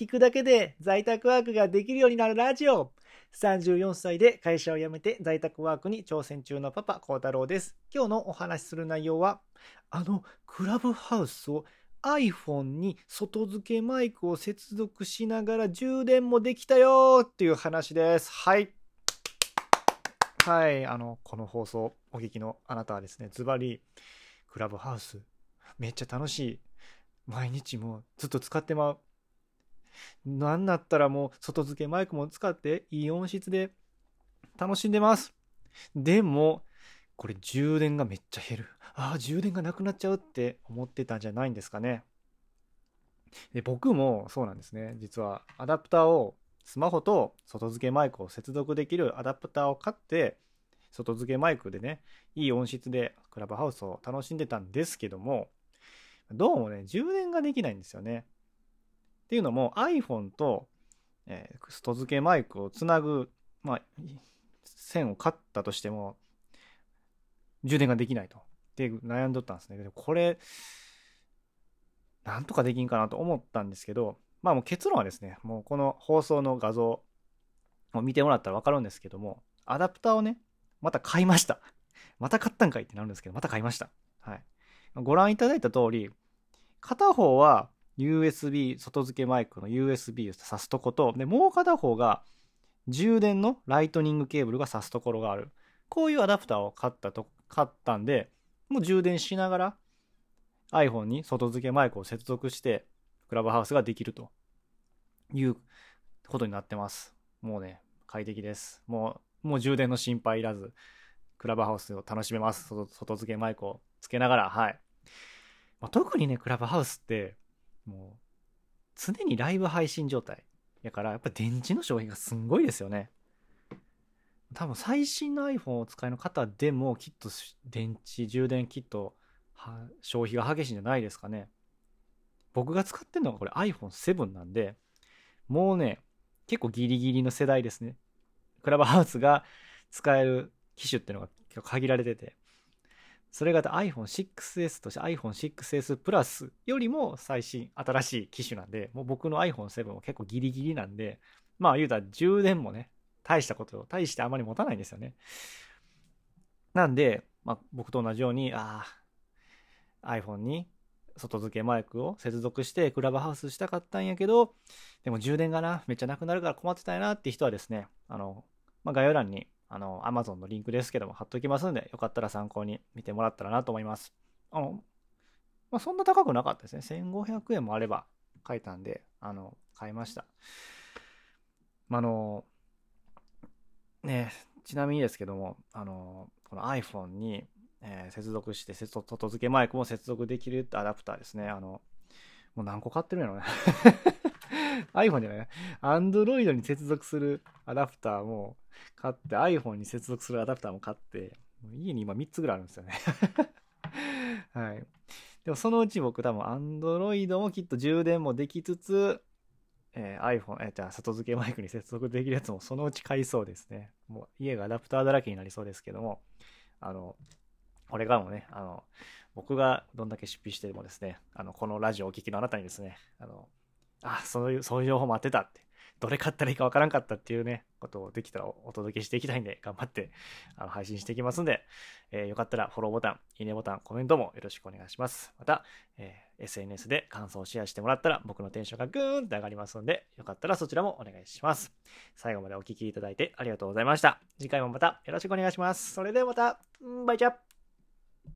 聞くだけで在宅ワークができるようになるラジオ。34歳で会社を辞めて在宅ワークに挑戦中のパパ、孝太郎です。今日のお話しする内容は、あのクラブハウスを iPhone に外付けマイクを接続しながら充電もできたよっていう話です。はい。はい。あの、この放送お聞きのあなたはですね、ズバリ、クラブハウス、めっちゃ楽しい。毎日もずっと使ってまう。なんだったらもう外付けマイクも使っていい音質で楽しんでます。でも、これ充電がめっちゃ減る。ああ、充電がなくなっちゃうって思ってたんじゃないんですかね。で僕もそうなんですね。実はアダプターをスマホと外付けマイクを接続できるアダプターを買って外付けマイクでねいい音質でクラブハウスを楽しんでたんですけどもどうもね充電ができないんですよね。っていうのも iPhone と、えー、外付けマイクをつなぐ、まあ、線を買ったとしても充電ができないと。で悩んどったんですね。でこれなんとかできんかなと思ったんですけど、まあもう結論はですね、もうこの放送の画像を見てもらったらわかるんですけども、アダプターをね、また買いました。また買ったんかいってなるんですけど、また買いました。はい。ご覧いただいた通り、片方は USB、外付けマイクの USB を挿すとこと、で、もう片方が充電のライトニングケーブルが挿すところがある。こういうアダプターを買ったと、買ったんで、もう充電しながら iPhone に外付けマイクを接続してクラブハウスができるということになってます。もうね、快適です。もう、もう充電の心配いらず、クラブハウスを楽しめます。外付けマイクをつけながら、はい。まあ、特にね、クラブハウスって、もう、常にライブ配信状態。やから、やっぱ電池の消費がすんごいですよね。多分最新の iPhone をお使いの方でもきっと電池充電キット消費が激しいんじゃないですかね。僕が使ってるのがこれ iPhone7 なんで、もうね、結構ギリギリの世代ですね。クラブハウスが使える機種っていうのが結構限られてて、それが iPhone6S として iPhone6S プラスよりも最新、新しい機種なんで、もう僕の iPhone7 も結構ギリギリなんで、まあ言うたら充電もね、大したこと、大してあまり持たないんですよね。なんで、まあ僕と同じように、ああ、iPhone に外付けマイクを接続してクラブハウスしたかったんやけど、でも充電がな、めっちゃなくなるから困ってたいなって人はですね、あの、まあ、概要欄に、あの、Amazon のリンクですけども貼っときますんで、よかったら参考に見てもらったらなと思います。あの、まあ、そんな高くなかったですね。1500円もあれば書いたんで、あの、買いました。まあ、の、ね、ちなみにですけども、あの、この iPhone にえー、接続して、外付けマイクも接続できるってアダプターですね。あの、もう何個買ってるんやろうね。iPhone じゃない ?Android に接続するアダプターも買って、iPhone に接続するアダプターも買って、家に今3つぐらいあるんですよね はい。でもそのうち僕多分 Android もきっと充電もできつつ、えー、iPhone、えー、じゃあ外付けマイクに接続できるやつもそのうち買いそうですね。もう家がアダプターだらけになりそうですけども、あの、これからもね、あの、僕がどんだけ出費してもですね、あの、このラジオをお聞きのあなたにですね、あの、あ、そういう、そういう情報も当てたって、どれ買ったらいいかわからんかったっていうね、ことをできたらお届けしていきたいんで、頑張ってあの配信していきますんで、えー、よかったらフォローボタン、いいねボタン、コメントもよろしくお願いします。また、えー、SNS で感想をシェアしてもらったら僕のテンションがグーンって上がりますので、よかったらそちらもお願いします。最後までお聴きいただいてありがとうございました。次回もまたよろしくお願いします。それではまた、バイチャ